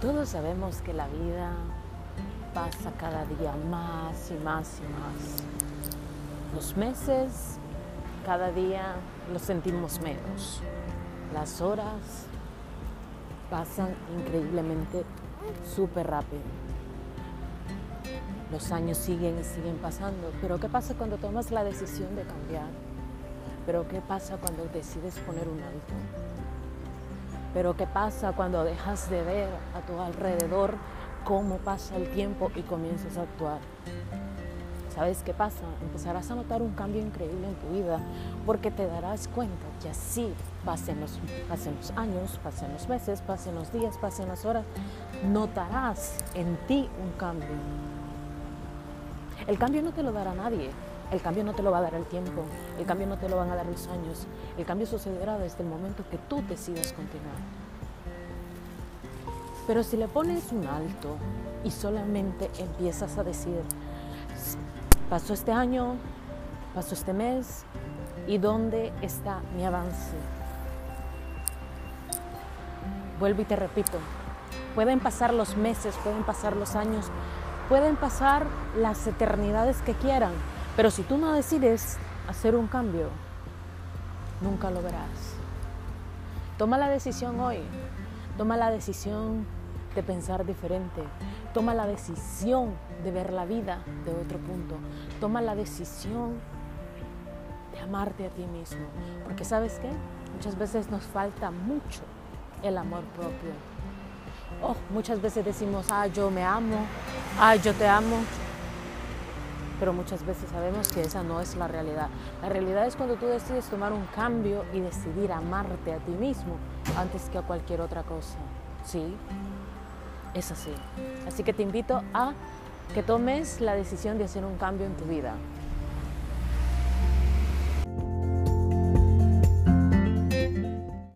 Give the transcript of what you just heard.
Todos sabemos que la vida pasa cada día más y más y más. Los meses, cada día los sentimos menos. Las horas pasan increíblemente súper rápido. Los años siguen y siguen pasando. Pero ¿qué pasa cuando tomas la decisión de cambiar? Pero ¿qué pasa cuando decides poner un alto? Pero ¿qué pasa cuando dejas de ver a tu alrededor cómo pasa el tiempo y comienzas a actuar? ¿Sabes qué pasa? Empezarás a notar un cambio increíble en tu vida porque te darás cuenta que así pasen los, pasen los años, pasen los meses, pasen los días, pasen las horas, notarás en ti un cambio. El cambio no te lo dará nadie, el cambio no te lo va a dar el tiempo, el cambio no te lo van a dar los años, el cambio sucederá desde el momento que tú decidas continuar. Pero si le pones un alto y solamente empiezas a decir, pasó este año, pasó este mes, ¿y dónde está mi avance? Vuelvo y te repito, pueden pasar los meses, pueden pasar los años, pueden pasar las eternidades que quieran, pero si tú no decides hacer un cambio, nunca lo verás. Toma la decisión hoy, toma la decisión de pensar diferente, toma la decisión de ver la vida de otro punto, toma la decisión de amarte a ti mismo, porque sabes qué, muchas veces nos falta mucho el amor propio. Oh, muchas veces decimos, ah, yo me amo, ah, yo te amo, pero muchas veces sabemos que esa no es la realidad. La realidad es cuando tú decides tomar un cambio y decidir amarte a ti mismo antes que a cualquier otra cosa. Sí, es así. Así que te invito a que tomes la decisión de hacer un cambio en tu vida.